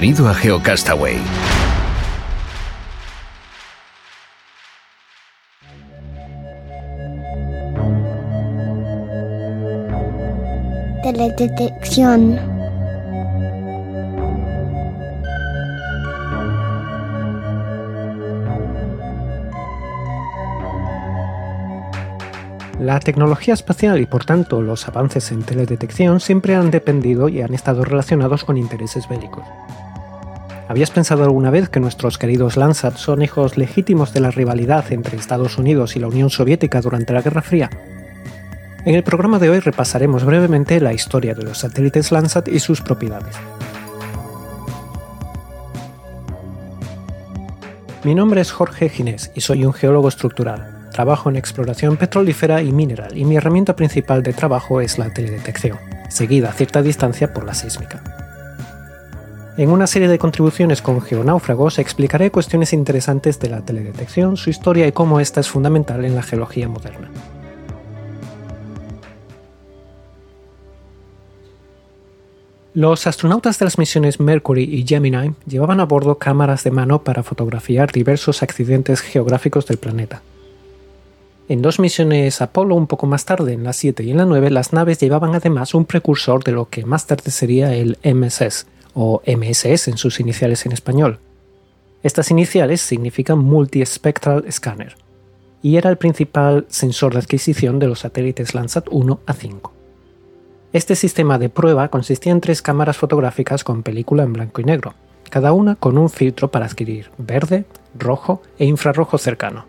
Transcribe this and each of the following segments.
Bienvenido a GeoCastaway. Teledetección. La tecnología espacial y por tanto los avances en teledetección siempre han dependido y han estado relacionados con intereses bélicos. ¿Habías pensado alguna vez que nuestros queridos Landsat son hijos legítimos de la rivalidad entre Estados Unidos y la Unión Soviética durante la Guerra Fría? En el programa de hoy repasaremos brevemente la historia de los satélites Landsat y sus propiedades. Mi nombre es Jorge Ginés y soy un geólogo estructural. Trabajo en exploración petrolífera y mineral y mi herramienta principal de trabajo es la teledetección, seguida a cierta distancia por la sísmica. En una serie de contribuciones con geonáufragos explicaré cuestiones interesantes de la teledetección, su historia y cómo esta es fundamental en la geología moderna. Los astronautas de las misiones Mercury y Gemini llevaban a bordo cámaras de mano para fotografiar diversos accidentes geográficos del planeta, en dos misiones Apolo un poco más tarde, en la 7 y en la 9, las naves llevaban además un precursor de lo que más tarde sería el MSS, o MSS en sus iniciales en español. Estas iniciales significan Multispectral Scanner, y era el principal sensor de adquisición de los satélites Landsat 1 a 5. Este sistema de prueba consistía en tres cámaras fotográficas con película en blanco y negro, cada una con un filtro para adquirir verde, rojo e infrarrojo cercano.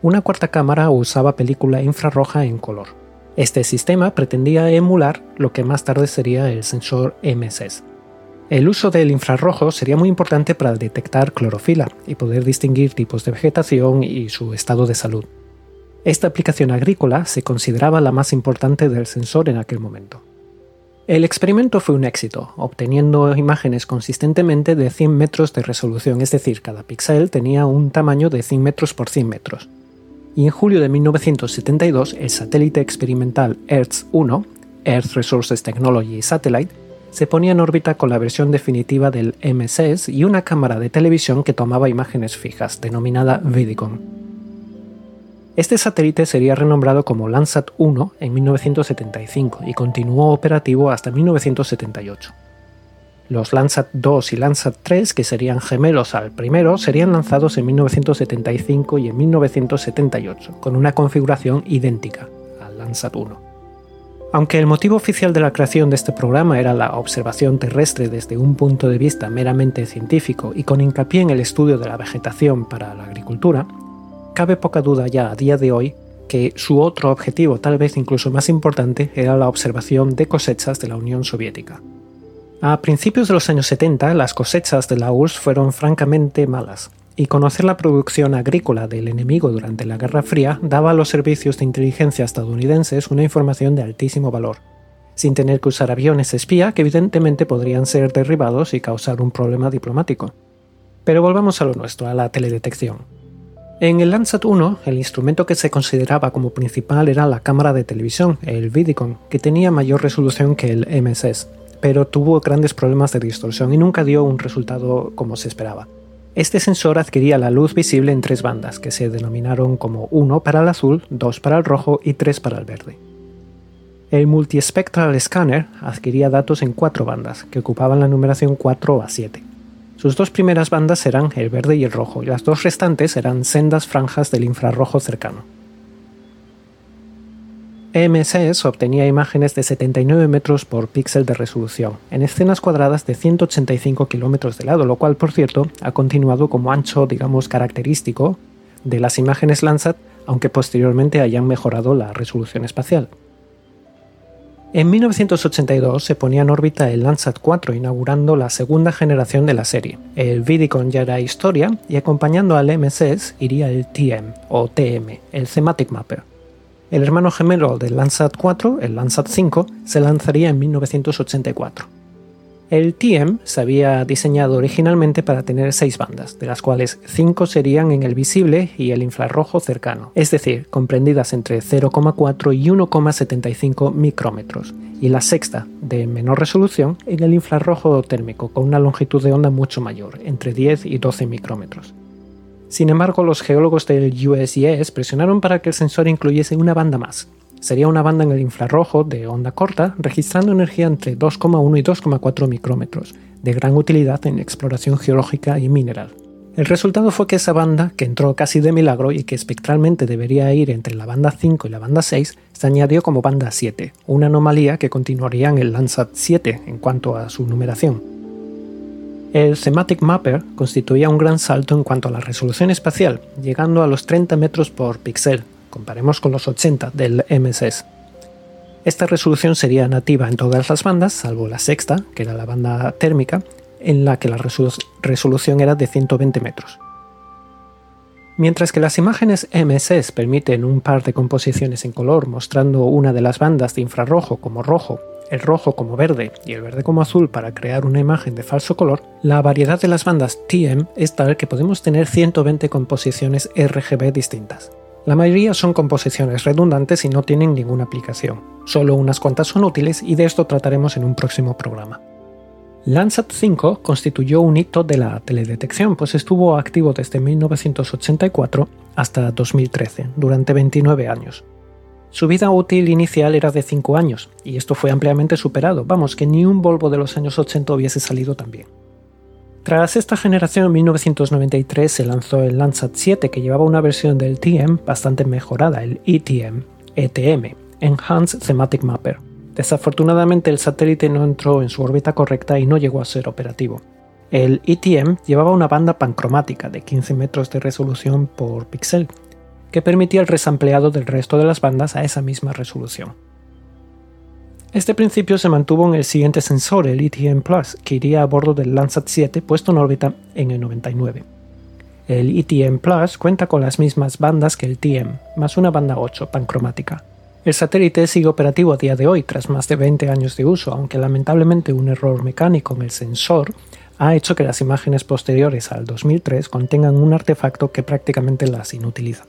Una cuarta cámara usaba película infrarroja en color. Este sistema pretendía emular lo que más tarde sería el sensor MSS. El uso del infrarrojo sería muy importante para detectar clorofila y poder distinguir tipos de vegetación y su estado de salud. Esta aplicación agrícola se consideraba la más importante del sensor en aquel momento. El experimento fue un éxito, obteniendo imágenes consistentemente de 100 metros de resolución, es decir, cada píxel tenía un tamaño de 100 metros por 100 metros y en julio de 1972 el satélite experimental EARTH-1, Earth Resources Technology Satellite, se ponía en órbita con la versión definitiva del MSS y una cámara de televisión que tomaba imágenes fijas, denominada Vidicon. Este satélite sería renombrado como Landsat 1 en 1975 y continuó operativo hasta 1978. Los Landsat 2 y Landsat 3, que serían gemelos al primero, serían lanzados en 1975 y en 1978, con una configuración idéntica al Landsat 1. Aunque el motivo oficial de la creación de este programa era la observación terrestre desde un punto de vista meramente científico y con hincapié en el estudio de la vegetación para la agricultura, cabe poca duda ya a día de hoy que su otro objetivo, tal vez incluso más importante, era la observación de cosechas de la Unión Soviética. A principios de los años 70, las cosechas de la URSS fueron francamente malas, y conocer la producción agrícola del enemigo durante la Guerra Fría daba a los servicios de inteligencia estadounidenses una información de altísimo valor, sin tener que usar aviones espía que evidentemente podrían ser derribados y causar un problema diplomático. Pero volvamos a lo nuestro, a la teledetección. En el Landsat 1, el instrumento que se consideraba como principal era la cámara de televisión, el Vidicon, que tenía mayor resolución que el MSS, pero tuvo grandes problemas de distorsión y nunca dio un resultado como se esperaba. Este sensor adquiría la luz visible en tres bandas, que se denominaron como 1 para el azul, 2 para el rojo y 3 para el verde. El Multispectral Scanner adquiría datos en cuatro bandas, que ocupaban la numeración 4 a 7. Sus dos primeras bandas eran el verde y el rojo, y las dos restantes eran sendas franjas del infrarrojo cercano. MSS obtenía imágenes de 79 metros por píxel de resolución, en escenas cuadradas de 185 kilómetros de lado, lo cual, por cierto, ha continuado como ancho, digamos, característico de las imágenes Landsat aunque posteriormente hayan mejorado la resolución espacial. En 1982 se ponía en órbita el Landsat 4, inaugurando la segunda generación de la serie. El Vidicon ya era historia y acompañando al MSS iría el TM o TM, el Thematic Mapper. El hermano gemelo del Landsat 4, el Landsat 5, se lanzaría en 1984. El TM se había diseñado originalmente para tener seis bandas, de las cuales cinco serían en el visible y el infrarrojo cercano, es decir, comprendidas entre 0,4 y 1,75 micrómetros, y la sexta, de menor resolución, en el infrarrojo térmico, con una longitud de onda mucho mayor, entre 10 y 12 micrómetros. Sin embargo, los geólogos del USGS presionaron para que el sensor incluyese una banda más, Sería una banda en el infrarrojo de onda corta, registrando energía entre 2,1 y 2,4 micrómetros, de gran utilidad en exploración geológica y mineral. El resultado fue que esa banda, que entró casi de milagro y que espectralmente debería ir entre la banda 5 y la banda 6, se añadió como banda 7, una anomalía que continuaría en el Landsat 7 en cuanto a su numeración. El Thematic Mapper constituía un gran salto en cuanto a la resolución espacial, llegando a los 30 metros por píxel, Comparemos con los 80 del MSS. Esta resolución sería nativa en todas las bandas, salvo la sexta, que era la banda térmica, en la que la resolución era de 120 metros. Mientras que las imágenes MSS permiten un par de composiciones en color mostrando una de las bandas de infrarrojo como rojo, el rojo como verde y el verde como azul para crear una imagen de falso color, la variedad de las bandas TM es tal que podemos tener 120 composiciones RGB distintas. La mayoría son composiciones redundantes y no tienen ninguna aplicación. Solo unas cuantas son útiles y de esto trataremos en un próximo programa. Landsat 5 constituyó un hito de la teledetección, pues estuvo activo desde 1984 hasta 2013, durante 29 años. Su vida útil inicial era de 5 años, y esto fue ampliamente superado, vamos, que ni un Volvo de los años 80 hubiese salido tan bien. Tras esta generación, en 1993 se lanzó el Landsat 7 que llevaba una versión del TM bastante mejorada, el ETM, ETM, Enhanced Thematic Mapper. Desafortunadamente el satélite no entró en su órbita correcta y no llegó a ser operativo. El ETM llevaba una banda pancromática de 15 metros de resolución por píxel, que permitía el resampleado del resto de las bandas a esa misma resolución. Este principio se mantuvo en el siguiente sensor, el ETM Plus, que iría a bordo del Landsat 7 puesto en órbita en el 99. El ETM Plus cuenta con las mismas bandas que el TM, más una banda 8 pancromática. El satélite sigue operativo a día de hoy tras más de 20 años de uso, aunque lamentablemente un error mecánico en el sensor ha hecho que las imágenes posteriores al 2003 contengan un artefacto que prácticamente las inutiliza.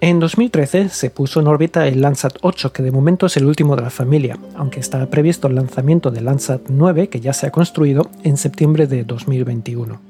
En 2013 se puso en órbita el Landsat 8, que de momento es el último de la familia, aunque está previsto el lanzamiento del Landsat 9, que ya se ha construido, en septiembre de 2021.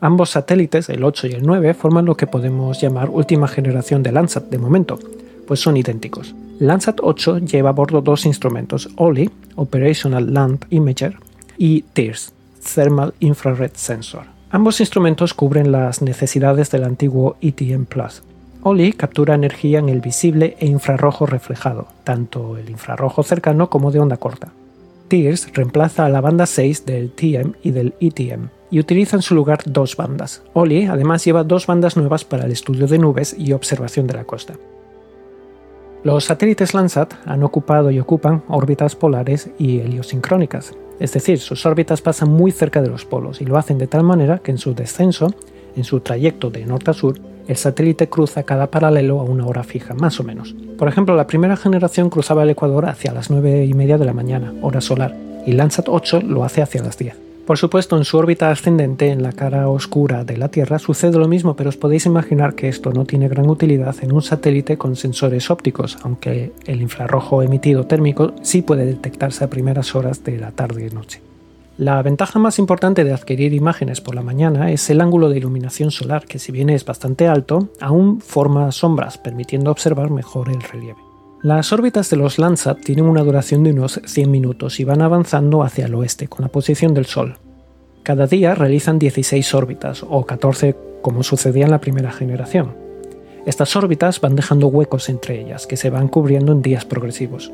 Ambos satélites, el 8 y el 9, forman lo que podemos llamar última generación de Landsat de momento, pues son idénticos. Landsat 8 lleva a bordo dos instrumentos, OLI, Operational Lamp Imager, y TIRS, Thermal Infrared Sensor. Ambos instrumentos cubren las necesidades del antiguo ETM Plus, OLI captura energía en el visible e infrarrojo reflejado, tanto el infrarrojo cercano como de onda corta. TIRS reemplaza a la banda 6 del TM y del ETM y utiliza en su lugar dos bandas. OLI además lleva dos bandas nuevas para el estudio de nubes y observación de la costa. Los satélites Landsat han ocupado y ocupan órbitas polares y heliosincrónicas, es decir, sus órbitas pasan muy cerca de los polos y lo hacen de tal manera que en su descenso, en su trayecto de norte a sur, el satélite cruza cada paralelo a una hora fija, más o menos. Por ejemplo, la primera generación cruzaba el Ecuador hacia las 9 y media de la mañana, hora solar, y Landsat 8 lo hace hacia las 10. Por supuesto, en su órbita ascendente, en la cara oscura de la Tierra, sucede lo mismo, pero os podéis imaginar que esto no tiene gran utilidad en un satélite con sensores ópticos, aunque el infrarrojo emitido térmico sí puede detectarse a primeras horas de la tarde y noche. La ventaja más importante de adquirir imágenes por la mañana es el ángulo de iluminación solar, que si bien es bastante alto, aún forma sombras, permitiendo observar mejor el relieve. Las órbitas de los Landsat tienen una duración de unos 100 minutos y van avanzando hacia el oeste con la posición del Sol. Cada día realizan 16 órbitas, o 14 como sucedía en la primera generación. Estas órbitas van dejando huecos entre ellas, que se van cubriendo en días progresivos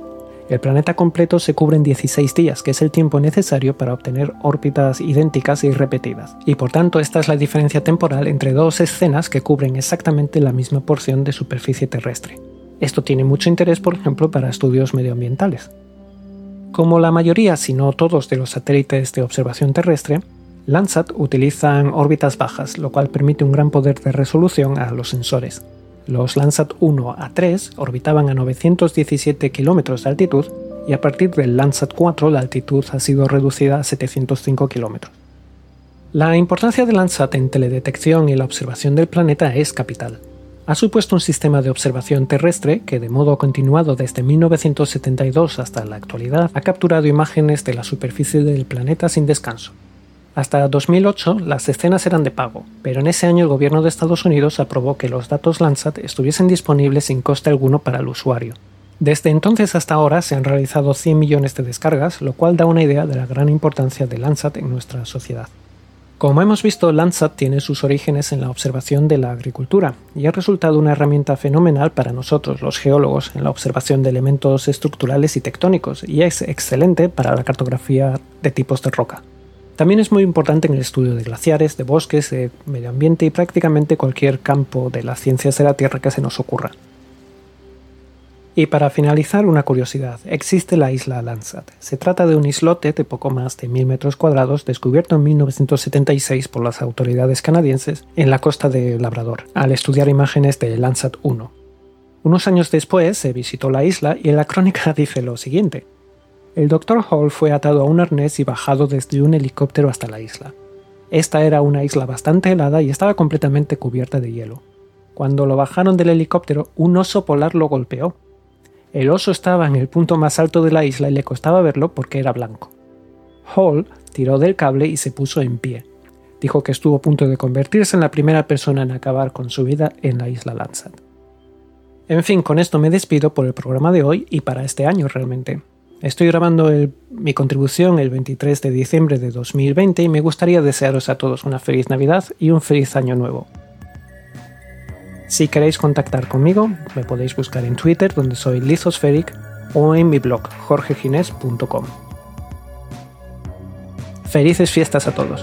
El planeta completo se cubre en 16 días, que es el tiempo necesario para obtener órbitas idénticas y repetidas, y por tanto esta es la diferencia temporal entre dos escenas que cubren exactamente la misma porción de superficie terrestre. Esto tiene mucho interés, por ejemplo, para estudios medioambientales. Como la mayoría, si no todos, de los satélites de observación terrestre, Landsat utilizan órbitas bajas, lo cual permite un gran poder de resolución a los sensores. Los Landsat 1 a 3 orbitaban a 917 km de altitud y a partir del Landsat 4 la altitud ha sido reducida a 705 km. La importancia de Landsat en teledetección y la observación del planeta es capital. Ha supuesto un sistema de observación terrestre que, de modo continuado desde 1972 hasta la actualidad, ha capturado imágenes de la superficie del planeta sin descanso. Hasta 2008 las escenas eran de pago, pero en ese año el gobierno de Estados Unidos aprobó que los datos Landsat estuviesen disponibles sin coste alguno para el usuario. Desde entonces hasta ahora se han realizado 100 millones de descargas, lo cual da una idea de la gran importancia de Landsat en nuestra sociedad. Como hemos visto, Landsat tiene sus orígenes en la observación de la agricultura y ha resultado una herramienta fenomenal para nosotros, los geólogos, en la observación de elementos estructurales y tectónicos, y es excelente para la cartografía de tipos de roca. También es muy importante en el estudio de glaciares, de bosques, de medio ambiente y prácticamente cualquier campo de las ciencias de la Tierra que se nos ocurra. Y para finalizar, una curiosidad. Existe la isla Landsat. Se trata de un islote de poco más de 1000 metros cuadrados descubierto en 1976 por las autoridades canadienses en la costa de Labrador, al estudiar imágenes de Landsat 1. Unos años después se visitó la isla y en la crónica dice lo siguiente. El Dr. Hall fue atado a un arnés y bajado desde un helicóptero hasta la isla. Esta era una isla bastante helada y estaba completamente cubierta de hielo. Cuando lo bajaron del helicóptero, un oso polar lo golpeó. El oso estaba en el punto más alto de la isla y le costaba verlo porque era blanco. Hall tiró del cable y se puso en pie. Dijo que estuvo a punto de convertirse en la primera persona en acabar con su vida en la isla Landsat. En fin, con esto me despido por el programa de hoy y para este año realmente. Estoy grabando mi contribución el 23 de diciembre de 2020 y me gustaría desearos a todos una feliz Navidad y un feliz año nuevo. Si queréis contactar conmigo, me podéis buscar en Twitter donde soy Lizospheric o en mi blog jorgegines.com. Felices fiestas a todos.